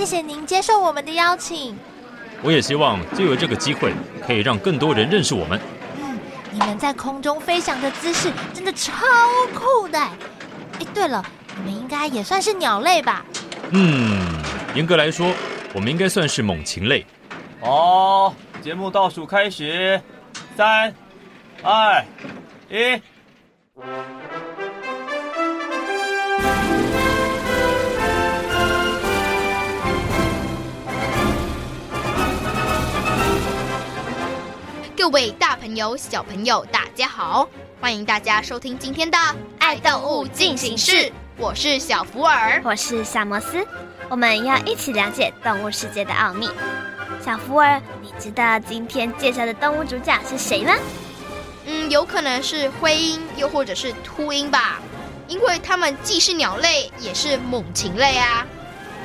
谢谢您接受我们的邀请。我也希望借由这个机会，可以让更多人认识我们。嗯，你们在空中飞翔的姿势真的超酷的。哎，对了，你们应该也算是鸟类吧？嗯，严格来说，我们应该算是猛禽类。好，节目倒数开始，三、二、一。位大朋友、小朋友，大家好！欢迎大家收听今天的《爱动物进行式》，我是小福尔，我是小摩斯，我们要一起了解动物世界的奥秘。小福尔，你知道今天介绍的动物主角是谁吗？嗯，有可能是灰鹰，又或者是秃鹰吧，因为它们既是鸟类，也是猛禽类啊。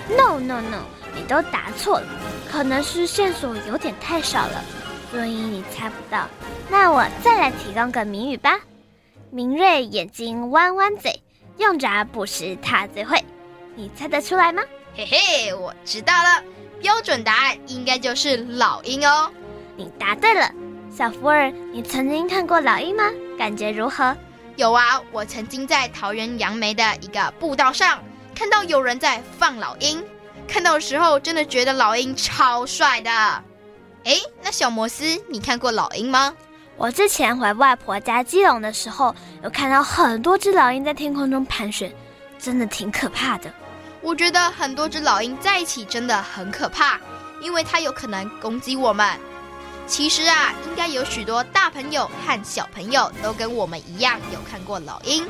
No No No，你都答错了，可能是线索有点太少了。所以你猜不到，那我再来提供个谜语吧。明锐眼睛弯弯嘴，用爪捕食它最会。你猜得出来吗？嘿嘿，我知道了，标准答案应该就是老鹰哦。你答对了，小福尔，你曾经看过老鹰吗？感觉如何？有啊，我曾经在桃园杨梅的一个步道上看到有人在放老鹰，看到的时候真的觉得老鹰超帅的。哎，那小摩斯，你看过老鹰吗？我之前回外婆家基隆的时候，有看到很多只老鹰在天空中盘旋，真的挺可怕的。我觉得很多只老鹰在一起真的很可怕，因为它有可能攻击我们。其实啊，应该有许多大朋友和小朋友都跟我们一样有看过老鹰。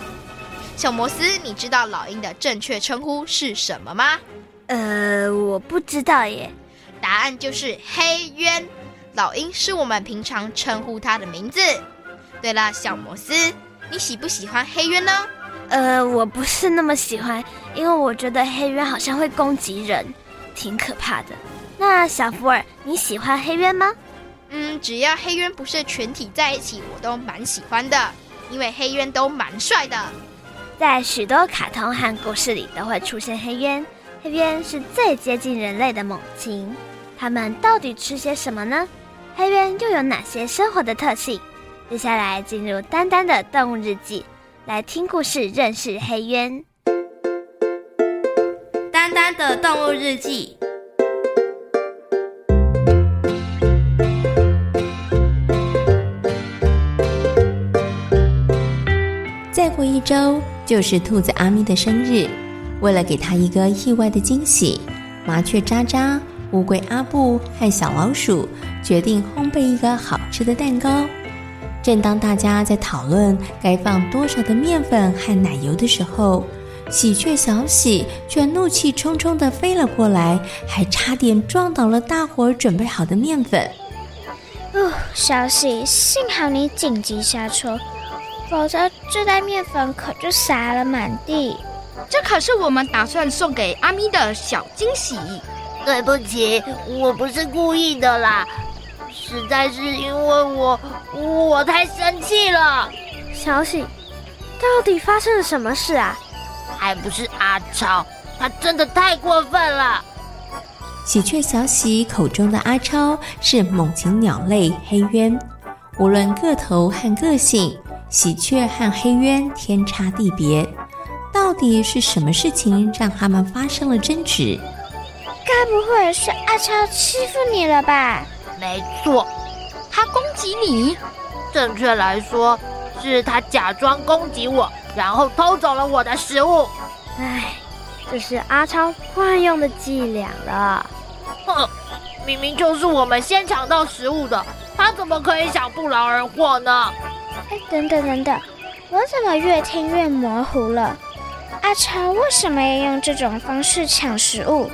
小摩斯，你知道老鹰的正确称呼是什么吗？呃，我不知道耶。答案就是黑鸢，老鹰是我们平常称呼它的名字。对了，小摩斯，你喜不喜欢黑鸢呢？呃，我不是那么喜欢，因为我觉得黑鸢好像会攻击人，挺可怕的。那小福尔，你喜欢黑鸢吗？嗯，只要黑鸢不是全体在一起，我都蛮喜欢的，因为黑鸢都蛮帅的。在许多卡通和故事里都会出现黑鸢，黑鸢是最接近人类的猛禽。它们到底吃些什么呢？黑鸢又有哪些生活的特性？接下来进入丹丹的动物日记，来听故事认识黑鸢。丹丹的动物日记。再过一周就是兔子阿咪的生日，为了给她一个意外的惊喜，麻雀渣渣。乌龟阿布和小老鼠决定烘焙一个好吃的蛋糕。正当大家在讨论该放多少的面粉和奶油的时候，喜鹊小喜却怒气冲冲地飞了过来，还差点撞倒了大伙儿准备好的面粉。哦，小喜，幸好你紧急下车，否则这袋面粉可就洒了满地。这可是我们打算送给阿咪的小惊喜。对不起，我不是故意的啦，实在是因为我我太生气了。小喜，到底发生了什么事啊？还不是阿超，他真的太过分了。喜鹊小喜口中的阿超是猛禽鸟类黑鸢，无论个头和个性，喜鹊和黑鸢天差地别。到底是什么事情让他们发生了争执？该不会是阿超欺负你了吧？没错，他攻击你。正确来说，是他假装攻击我，然后偷走了我的食物。唉，这是阿超惯用的伎俩了。哼，明明就是我们先抢到食物的，他怎么可以想不劳而获呢？哎，等等等等，我怎么越听越模糊了？阿超为什么要用这种方式抢食物？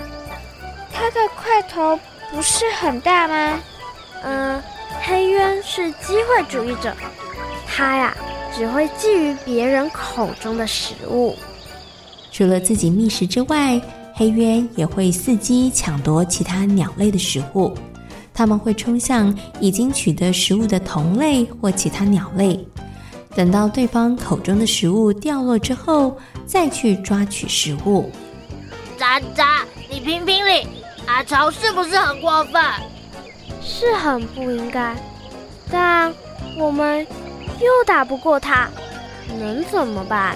他的块头不是很大吗？嗯，黑渊是机会主义者，他呀只会觊觎别人口中的食物。除了自己觅食之外，黑渊也会伺机抢夺其他鸟类的食物。它们会冲向已经取得食物的同类或其他鸟类，等到对方口中的食物掉落之后，再去抓取食物。渣渣，你评评理，阿超是不是很过分？是很不应该，但我们又打不过他，能怎么办？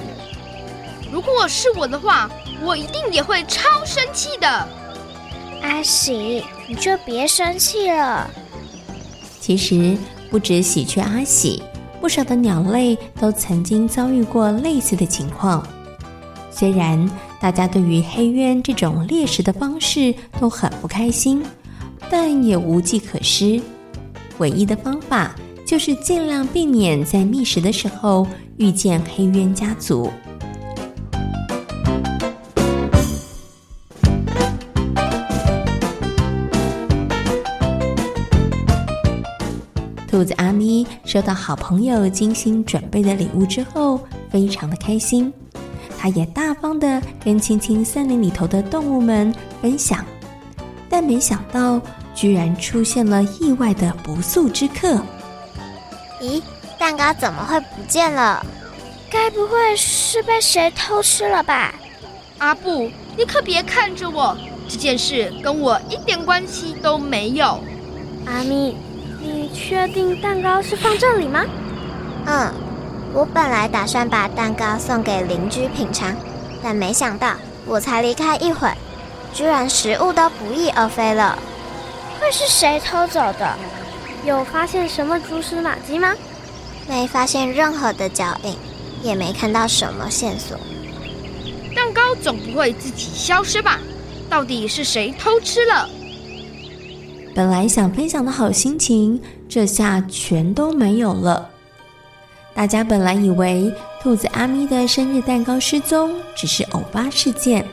如果是我的话，我一定也会超生气的。阿喜，你就别生气了。其实不止喜鹊阿喜，不少的鸟类都曾经遭遇过类似的情况。虽然大家对于黑渊这种猎食的方式都很不开心。但也无计可施，唯一的方法就是尽量避免在觅食的时候遇见黑渊家族。兔子阿咪收到好朋友精心准备的礼物之后，非常的开心，他也大方的跟青青森林里头的动物们分享。但没想到，居然出现了意外的不速之客。咦，蛋糕怎么会不见了？该不会是被谁偷吃了吧？阿布，你可别看着我，这件事跟我一点关系都没有。阿咪，你确定蛋糕是放这里吗？嗯，我本来打算把蛋糕送给邻居品尝，但没想到我才离开一会儿。居然食物都不翼而飞了，会是谁偷走的？有发现什么蛛丝马迹吗？没发现任何的脚印，也没看到什么线索。蛋糕总不会自己消失吧？到底是谁偷吃了？本来想分享的好心情，这下全都没有了。大家本来以为兔子阿咪的生日蛋糕失踪只是偶发事件。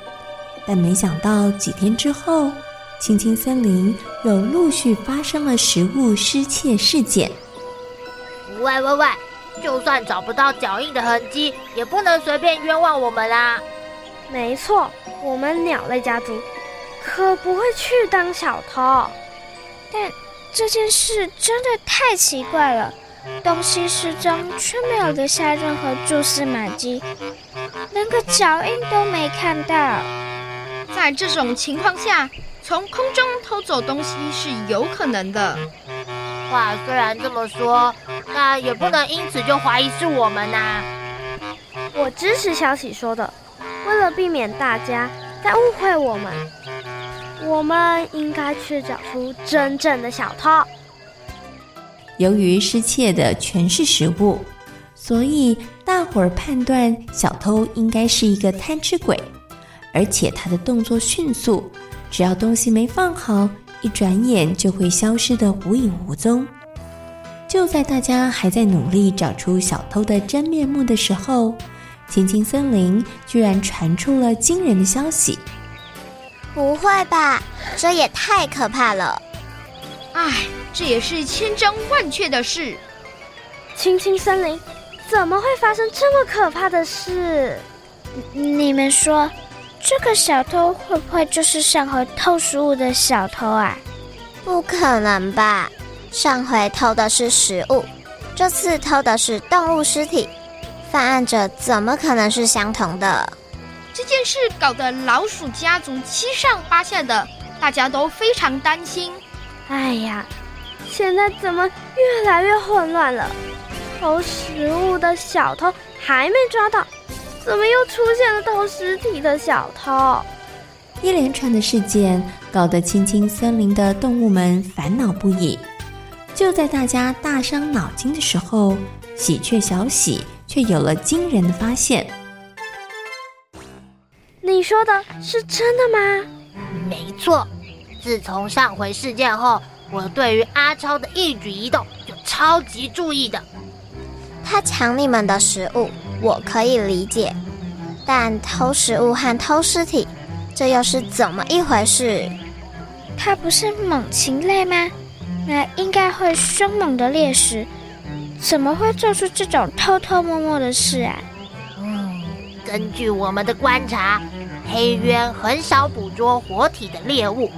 但没想到几天之后，青青森林又陆续发生了食物失窃事件。喂喂喂！就算找不到脚印的痕迹，也不能随便冤枉我们啦。没错，我们鸟类家族可不会去当小偷。但这件事真的太奇怪了，东西失踪却没有留下任何蛛丝马迹，连个脚印都没看到。在这种情况下，从空中偷走东西是有可能的。话虽然这么说，但也不能因此就怀疑是我们呐、啊。我支持小喜说的，为了避免大家再误会我们，我们应该去找出真正的小偷。由于失窃的全是食物，所以大伙儿判断小偷应该是一个贪吃鬼。而且他的动作迅速，只要东西没放好，一转眼就会消失得无影无踪。就在大家还在努力找出小偷的真面目的时候，青青森林居然传出了惊人的消息！不会吧，这也太可怕了！唉，这也是千真万确的事。青青森林怎么会发生这么可怕的事？你们说？这个小偷会不会就是上回偷食物的小偷啊？不可能吧！上回偷的是食物，这次偷的是动物尸体，犯案者怎么可能是相同的？这件事搞得老鼠家族七上八下的，大家都非常担心。哎呀，现在怎么越来越混乱了？偷食物的小偷还没抓到。怎么又出现了偷尸体的小偷？一连串的事件搞得青青森林的动物们烦恼不已。就在大家大伤脑筋的时候，喜鹊小喜却有了惊人的发现。你说的是真的吗？没错，自从上回事件后，我对于阿超的一举一动就超级注意的。他抢你们的食物，我可以理解，但偷食物和偷尸体，这又是怎么一回事？他不是猛禽类吗？那应该会凶猛的猎食，怎么会做出这种偷偷摸摸的事啊？嗯，根据我们的观察，黑鸢很少捕捉活体的猎物，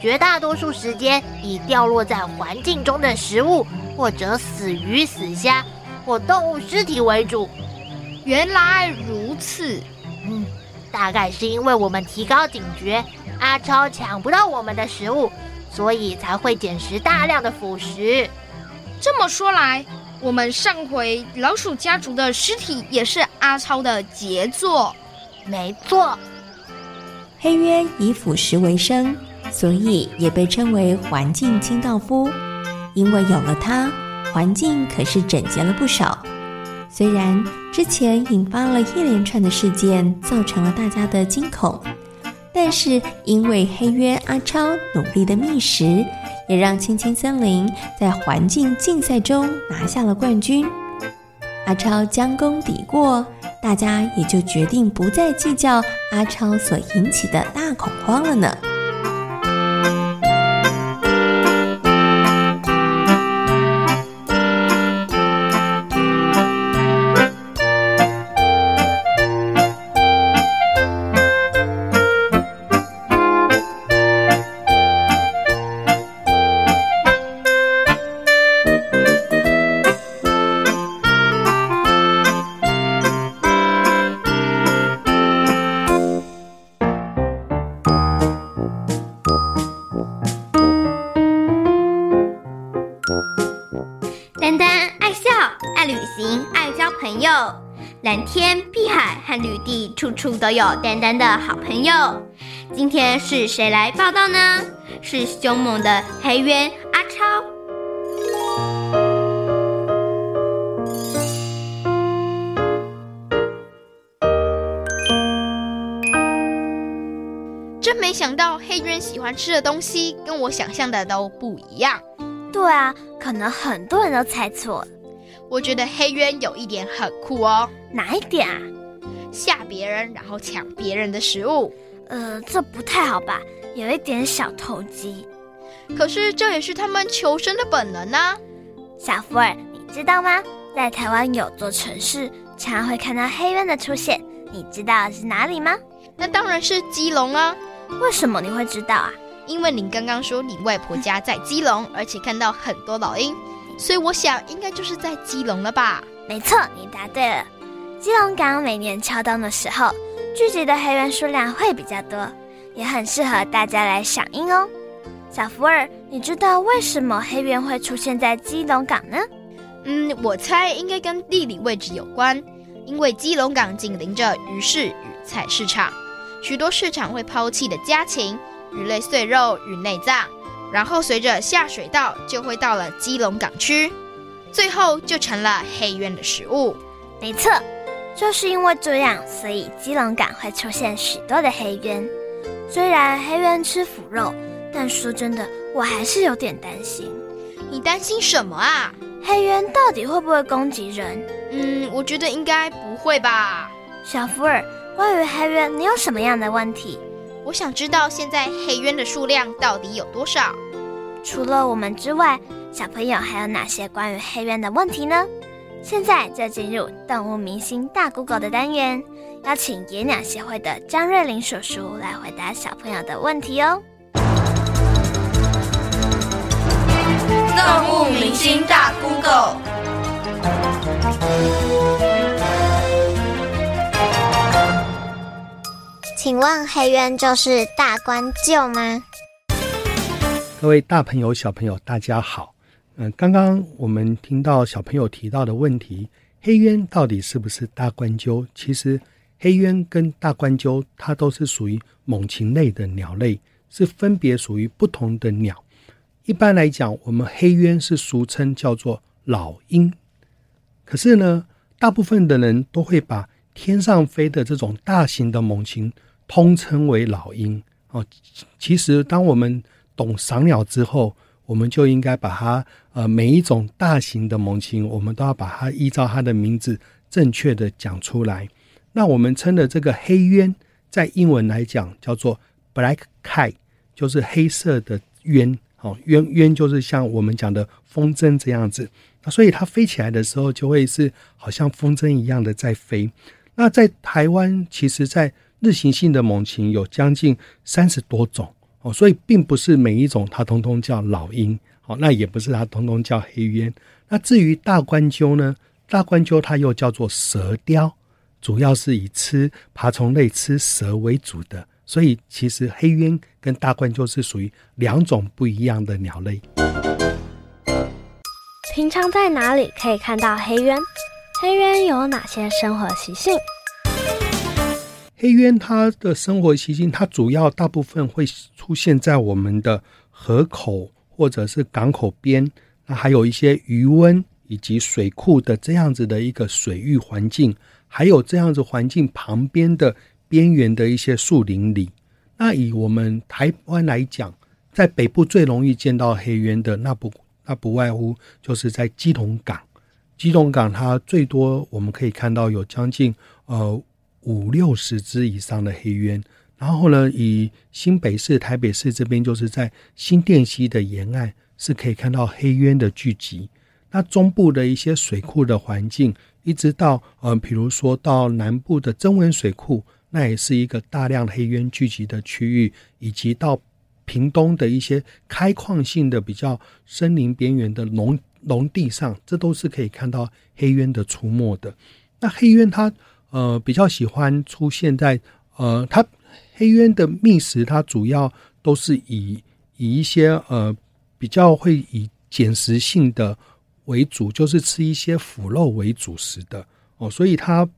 绝大多数时间以掉落在环境中的食物，或者死鱼、死虾或动物尸体为主。原来如此，嗯，大概是因为我们提高警觉，阿超抢不到我们的食物。所以才会捡拾大量的腐食。这么说来，我们上回老鼠家族的尸体也是阿超的杰作。没错，黑渊以腐食为生，所以也被称为环境清道夫。因为有了它，环境可是整洁了不少。虽然之前引发了一连串的事件，造成了大家的惊恐。但是，因为黑约阿超努力的觅食，也让青青森林在环境竞赛中拿下了冠军。阿超将功抵过，大家也就决定不再计较阿超所引起的大恐慌了呢。处处都有丹丹的好朋友。今天是谁来报道呢？是凶猛的黑鸢阿超。真没想到黑鸢喜欢吃的东西跟我想象的都不一样。对啊，可能很多人都猜错了。我觉得黑鸢有一点很酷哦，哪一点啊？吓别人，然后抢别人的食物。呃，这不太好吧？有一点小投机。可是这也是他们求生的本能啊。小福尔，你知道吗？在台湾有座城市，常会看到黑鸢的出现。你知道是哪里吗？那当然是基隆啊。为什么你会知道啊？因为你刚刚说你外婆家在基隆，而且看到很多老鹰。所以我想，应该就是在基隆了吧？没错，你答对了。基隆港每年秋冬的时候，聚集的黑鸢数量会比较多，也很适合大家来赏鹰哦。小福儿，你知道为什么黑鸢会出现在基隆港呢？嗯，我猜应该跟地理位置有关，因为基隆港紧邻着鱼市与菜市场，许多市场会抛弃的家禽、鱼类碎肉与内脏。然后随着下水道就会到了基隆港区，最后就成了黑鸢的食物。没错，就是因为这样，所以基隆港会出现许多的黑鸢。虽然黑鸢吃腐肉，但说真的，我还是有点担心。你担心什么啊？黑鸢到底会不会攻击人？嗯，我觉得应该不会吧。小福尔，关于黑鸢，你有什么样的问题？我想知道现在黑鸢的数量到底有多少？除了我们之外，小朋友还有哪些关于黑鸢的问题呢？现在就进入动物明星大 Google 的单元，邀请野鸟协会的张瑞林叔叔来回答小朋友的问题哦。动物明星大 Google。请问黑鸢就是大冠鹫吗？各位大朋友、小朋友，大家好。嗯、刚刚我们听到小朋友提到的问题，黑鸢到底是不是大冠鸠？其实，黑鸢跟大冠鸠它都是属于猛禽类的鸟类，是分别属于不同的鸟。一般来讲，我们黑鸢是俗称叫做老鹰。可是呢，大部分的人都会把天上飞的这种大型的猛禽，通称为老鹰哦，其实当我们懂赏鸟之后，我们就应该把它呃每一种大型的猛禽，我们都要把它依照它的名字正确的讲出来。那我们称的这个黑鸢，在英文来讲叫做 black kite，就是黑色的鸢。哦，鸢鸢就是像我们讲的风筝这样子。那所以它飞起来的时候，就会是好像风筝一样的在飞。那在台湾，其实在日行性的猛禽有将近三十多种哦，所以并不是每一种它通通叫老鹰，哦，那也不是它通通叫黑鸢。那至于大冠鸠呢？大冠鸠它又叫做蛇雕，主要是以吃爬虫类、吃蛇为主的。所以其实黑鸢跟大冠鸠是属于两种不一样的鸟类。平常在哪里可以看到黑鸢？黑鸢有哪些生活习性？黑鸢它的生活习性，它主要大部分会出现在我们的河口或者是港口边，那还有一些余温以及水库的这样子的一个水域环境，还有这样子环境旁边的边缘的一些树林里。那以我们台湾来讲，在北部最容易见到黑鸢的那不。那不外乎就是在基隆港，基隆港它最多我们可以看到有将近呃五六十只以上的黑鸢。然后呢，以新北市、台北市这边，就是在新店溪的沿岸是可以看到黑鸢的聚集。那中部的一些水库的环境，一直到呃，比如说到南部的曾文水库，那也是一个大量黑鸢聚集的区域，以及到。屏东的一些开矿性的比较森林边缘的农农地上，这都是可以看到黑鸢的出没的。那黑鸢它呃比较喜欢出现在呃它黑渊的觅食，它主要都是以以一些呃比较会以捡食性的为主，就是吃一些腐肉为主食的哦，所以它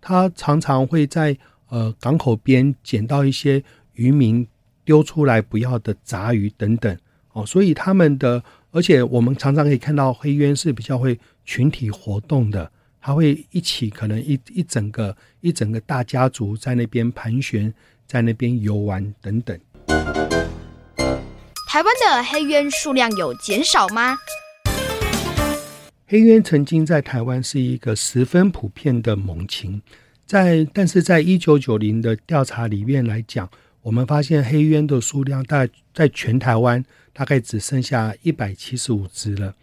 它常常会在呃港口边捡到一些渔民。丢出来不要的杂鱼等等哦，所以他们的，而且我们常常可以看到黑渊是比较会群体活动的，它会一起可能一一整个一整个大家族在那边盘旋，在那边游玩等等。台湾的黑鸢数量有减少吗？黑鸢曾经在台湾是一个十分普遍的猛禽，在但是在一九九零的调查里面来讲。我们发现黑鸢的数量大在全台湾大概只剩下一百七十五只了。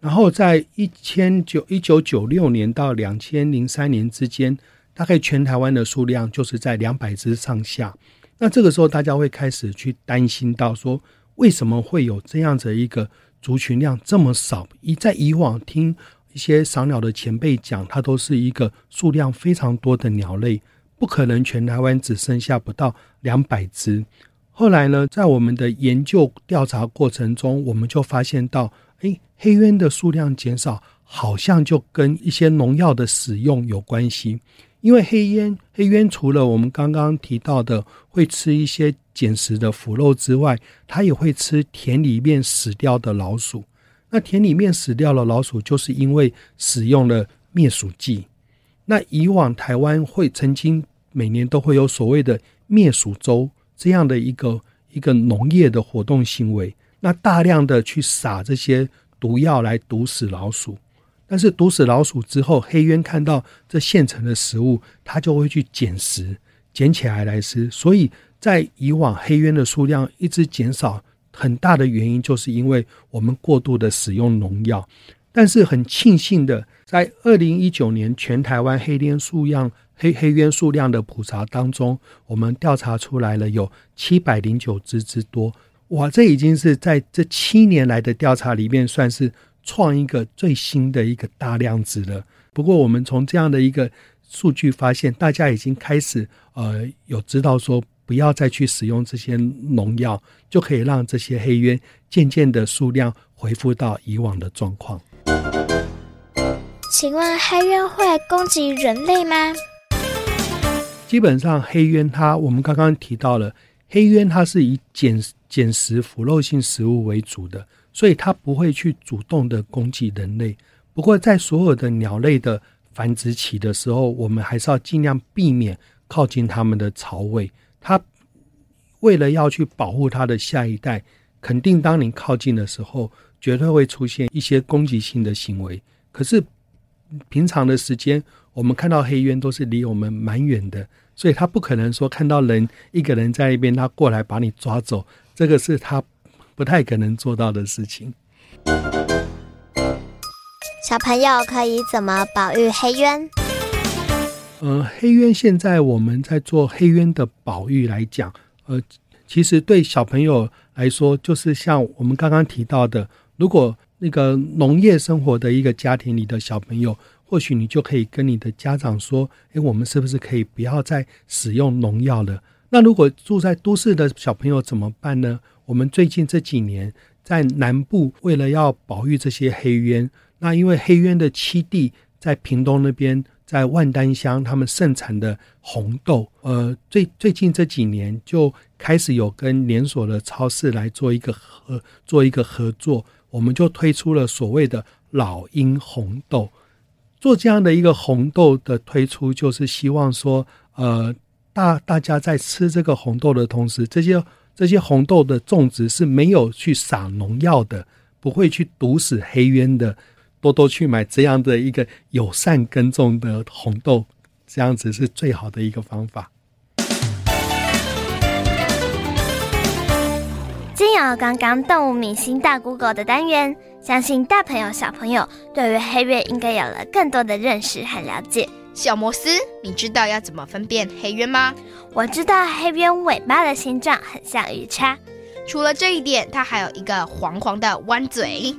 然后在一千九一九九六年到两千零三年之间，大概全台湾的数量就是在两百只上下。那这个时候大家会开始去担心到说，为什么会有这样子一个族群量这么少？一在以往听一些赏鸟的前辈讲，它都是一个数量非常多的鸟类。不可能，全台湾只剩下不到两百只。后来呢，在我们的研究调查过程中，我们就发现到，诶，黑鸢的数量减少，好像就跟一些农药的使用有关系。因为黑鸢，黑鸢除了我们刚刚提到的会吃一些捡食的腐肉之外，它也会吃田里面死掉的老鼠。那田里面死掉的老鼠，就是因为使用了灭鼠剂。那以往台湾会曾经每年都会有所谓的灭鼠周这样的一个一个农业的活动行为，那大量的去撒这些毒药来毒死老鼠，但是毒死老鼠之后，黑鸢看到这现成的食物，它就会去捡食，捡起来来吃。所以在以往黑鸢的数量一直减少，很大的原因就是因为我们过度的使用农药。但是很庆幸的，在二零一九年全台湾黑鸢数量黑黑鸢数量的普查当中，我们调查出来了有七百零九只之多。哇，这已经是在这七年来的调查里面算是创一个最新的一个大量值了。不过，我们从这样的一个数据发现，大家已经开始呃有知道说，不要再去使用这些农药，就可以让这些黑鸢渐渐的数量恢复到以往的状况。请问黑鸢会攻击人类吗？基本上，黑鸢它我们刚刚提到了，黑鸢它是以捡捡食腐肉性食物为主的，所以它不会去主动的攻击人类。不过，在所有的鸟类的繁殖期的时候，我们还是要尽量避免靠近它们的巢位。它为了要去保护它的下一代，肯定当你靠近的时候，绝对会出现一些攻击性的行为。可是平常的时间，我们看到黑渊都是离我们蛮远的，所以他不可能说看到人一个人在一边，他过来把你抓走，这个是他不太可能做到的事情。小朋友可以怎么保育黑渊？呃，黑渊现在我们在做黑渊的保育来讲，呃，其实对小朋友来说，就是像我们刚刚提到的，如果那个农业生活的一个家庭里的小朋友，或许你就可以跟你的家长说，诶，我们是不是可以不要再使用农药了？那如果住在都市的小朋友怎么办呢？我们最近这几年在南部，为了要保育这些黑鸢。那因为黑鸢的栖地在屏东那边，在万丹乡，他们盛产的红豆，呃，最最近这几年就开始有跟连锁的超市来做一个合做一个合作，我们就推出了所谓的老鹰红豆。做这样的一个红豆的推出，就是希望说，呃，大大家在吃这个红豆的同时，这些这些红豆的种植是没有去撒农药的，不会去毒死黑鸢的。多多去买这样的一个友善耕种的红豆，这样子是最好的一个方法。刚刚动物明星大 Google 的单元，相信大朋友小朋友对于黑鸢应该有了更多的认识和了解。小摩斯，你知道要怎么分辨黑鸢吗？我知道黑鸢尾巴的形状很像鱼叉，除了这一点，它还有一个黄黄的弯嘴。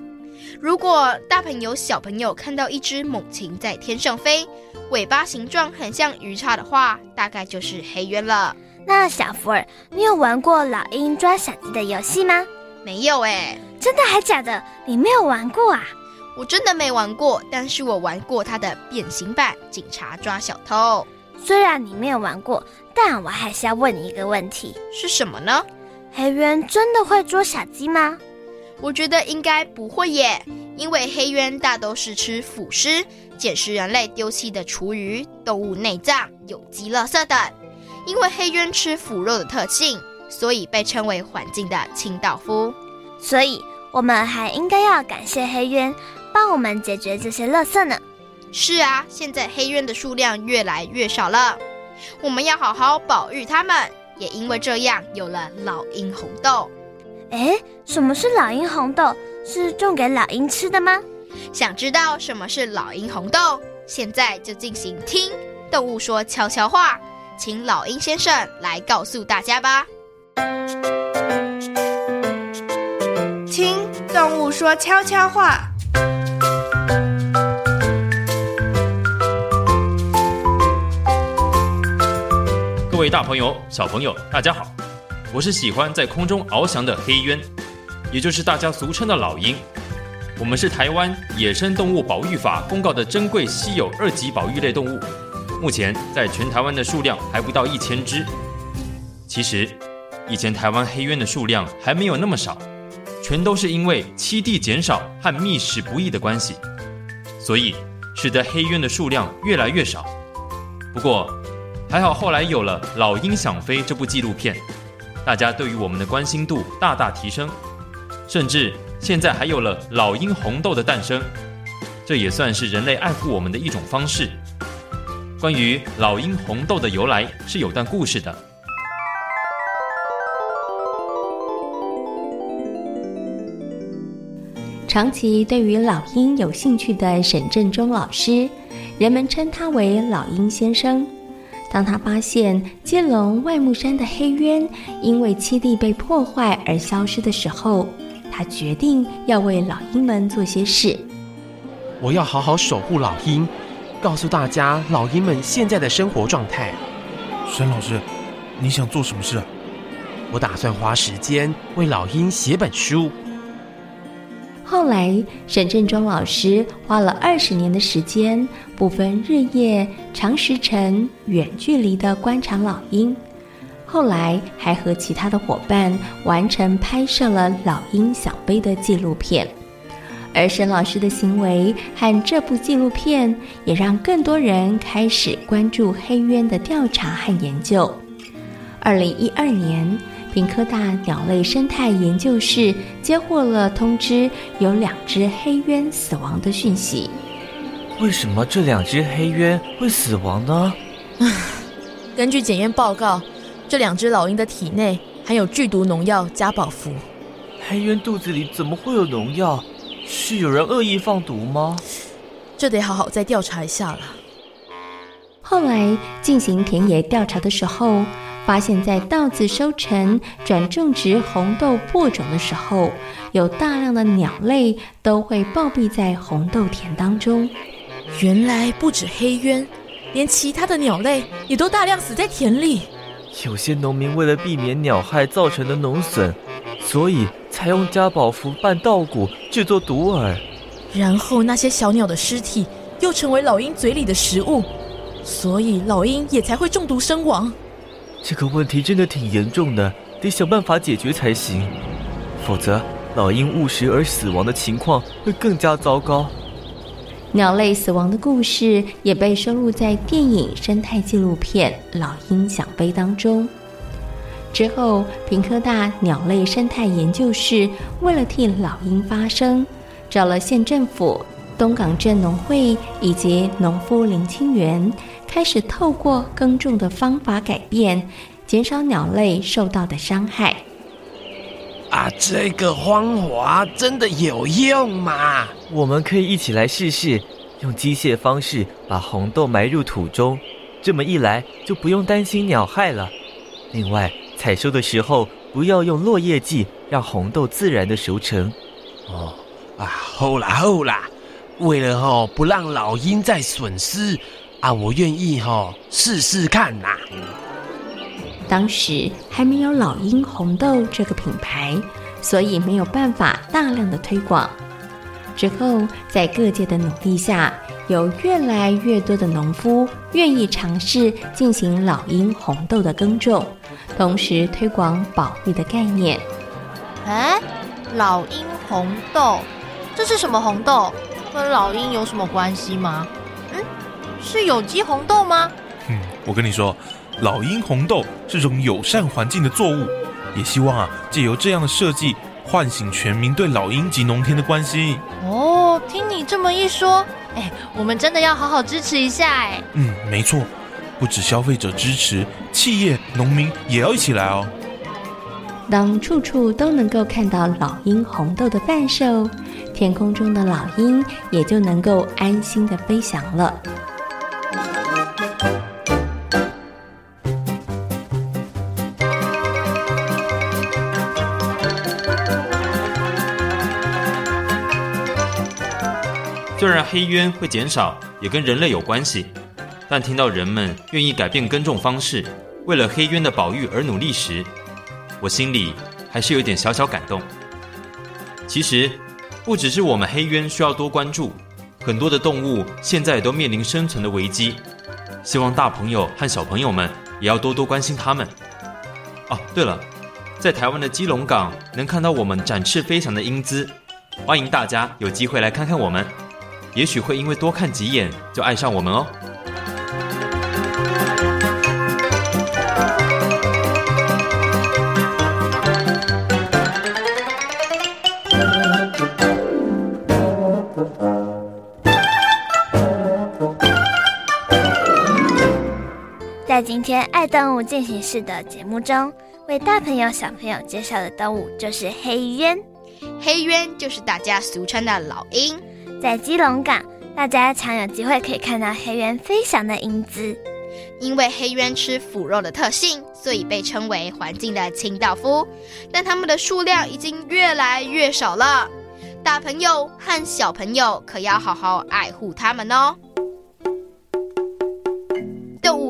如果大朋友、小朋友看到一只猛禽在天上飞，尾巴形状很像鱼叉的话，大概就是黑鸢了。那小福尔，你有玩过老鹰抓小鸡的游戏吗？没有哎，真的还假的？你没有玩过啊？我真的没玩过，但是我玩过它的变形版《警察抓小偷》。虽然你没有玩过，但我还是要问你一个问题：是什么呢？黑渊真的会捉小鸡吗？我觉得应该不会耶，因为黑渊大都是吃腐尸、捡食人类丢弃的厨余、动物内脏、有机垃圾等。因为黑鸢吃腐肉的特性，所以被称为环境的清道夫。所以，我们还应该要感谢黑鸢，帮我们解决这些垃圾呢。是啊，现在黑鸢的数量越来越少了，我们要好好保育它们。也因为这样，有了老鹰红豆。哎，什么是老鹰红豆？是种给老鹰吃的吗？想知道什么是老鹰红豆？现在就进行听动物说悄悄话，请老鹰先生来告诉大家吧。听动物说悄悄话。各位大朋友、小朋友，大家好。我是喜欢在空中翱翔的黑鸢，也就是大家俗称的老鹰。我们是台湾野生动物保育法公告的珍贵稀有二级保育类动物，目前在全台湾的数量还不到一千只。其实，以前台湾黑鸢的数量还没有那么少，全都是因为栖地减少和觅食不易的关系，所以使得黑鸢的数量越来越少。不过，还好后来有了《老鹰想飞》这部纪录片。大家对于我们的关心度大大提升，甚至现在还有了老鹰红豆的诞生，这也算是人类爱护我们的一种方式。关于老鹰红豆的由来是有段故事的。长期对于老鹰有兴趣的沈振中老师，人们称他为老鹰先生。当他发现基隆外木山的黑鸢因为栖地被破坏而消失的时候，他决定要为老鹰们做些事。我要好好守护老鹰，告诉大家老鹰们现在的生活状态。沈老师，你想做什么事？我打算花时间为老鹰写本书。后来，沈振中老师花了二十年的时间，不分日夜、长时辰、远距离的观察老鹰。后来，还和其他的伙伴完成拍摄了《老鹰小杯》的纪录片。而沈老师的行为和这部纪录片，也让更多人开始关注黑鸢的调查和研究。二零一二年。屏科大鸟类生态研究室接获了通知，有两只黑鸢死亡的讯息。为什么这两只黑鸢会死亡呢？根据检验报告，这两只老鹰的体内含有剧毒农药加宝福。黑鸢肚子里怎么会有农药？是有人恶意放毒吗？这得好好再调查一下了。后来进行田野调查的时候，发现，在稻子收成转种植红豆播种的时候，有大量的鸟类都会暴毙在红豆田当中。原来不止黑鸢，连其他的鸟类也都大量死在田里。有些农民为了避免鸟害造成的农损，所以采用加宝符拌稻谷制作毒饵。然后那些小鸟的尸体又成为老鹰嘴里的食物，所以老鹰也才会中毒身亡。这个问题真的挺严重的，得想办法解决才行，否则老鹰误食而死亡的情况会更加糟糕。鸟类死亡的故事也被收录在电影生态纪录片《老鹰奖杯》当中。之后，屏科大鸟类生态研究室为了替老鹰发声，找了县政府、东港镇农会以及农夫林清源，开始透过耕种的方法改变，减少鸟类受到的伤害。啊，这个方法真的有用吗？我们可以一起来试试，用机械方式把红豆埋入土中，这么一来就不用担心鸟害了。另外，采收的时候不要用落叶剂，让红豆自然的熟成。哦，啊，好啦好啦，为了哦不让老鹰再损失，啊，我愿意哦试试看呐。当时还没有“老鹰红豆”这个品牌，所以没有办法大量的推广。之后，在各界的努力下，有越来越多的农夫愿意尝试进行老鹰红豆的耕种，同时推广保育的概念。哎，老鹰红豆，这是什么红豆？跟老鹰有什么关系吗？嗯，是有机红豆吗？嗯，我跟你说。老鹰红豆是种友善环境的作物，也希望啊借由这样的设计，唤醒全民对老鹰及农田的关心。哦，听你这么一说，哎，我们真的要好好支持一下哎。嗯，没错，不止消费者支持，企业、农民也要一起来哦。当处处都能够看到老鹰红豆的贩售，天空中的老鹰也就能够安心的飞翔了。虽然黑鸢会减少，也跟人类有关系，但听到人们愿意改变耕种方式，为了黑鸢的保育而努力时，我心里还是有点小小感动。其实，不只是我们黑鸢需要多关注，很多的动物现在都面临生存的危机，希望大朋友和小朋友们也要多多关心它们。哦，对了，在台湾的基隆港能看到我们展翅飞翔的英姿，欢迎大家有机会来看看我们。也许会因为多看几眼就爱上我们哦。在今天爱动物进行式的节目中，为大朋友小朋友介绍的动物就是黑鸢。黑鸢就是大家俗称的老鹰。在基隆港，大家常有机会可以看到黑鸢飞翔的英姿。因为黑鸢吃腐肉的特性，所以被称为环境的清道夫。但它们的数量已经越来越少了，大朋友和小朋友可要好好爱护它们哦。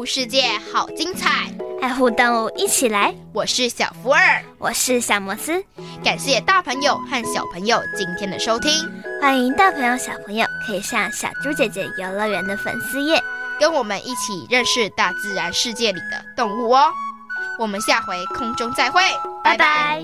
世界好精彩，爱护动物一起来。我是小福尔，我是小摩斯。感谢大朋友和小朋友今天的收听。欢迎大朋友小朋友可以上小猪姐姐游乐园的粉丝页，跟我们一起认识大自然世界里的动物哦。我们下回空中再会，拜拜。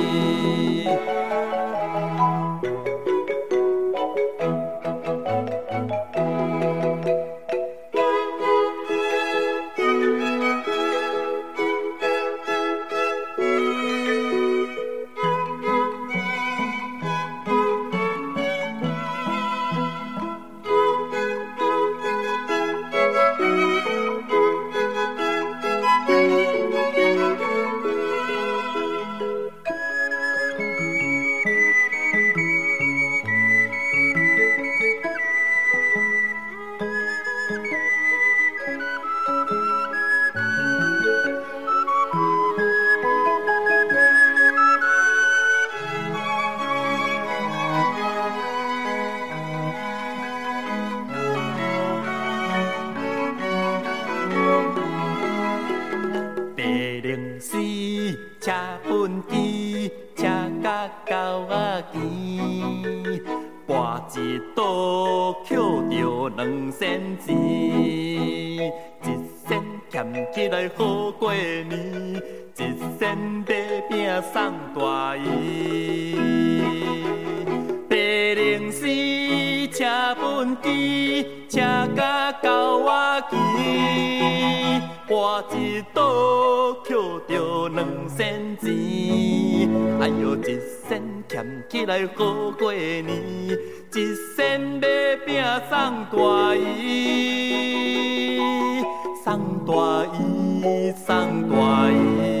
车本机，车到到我机，我一倒捡着两仙钱，哎呦，一仙俭起来好过年，一仙买饼送大衣，送大衣，送大衣。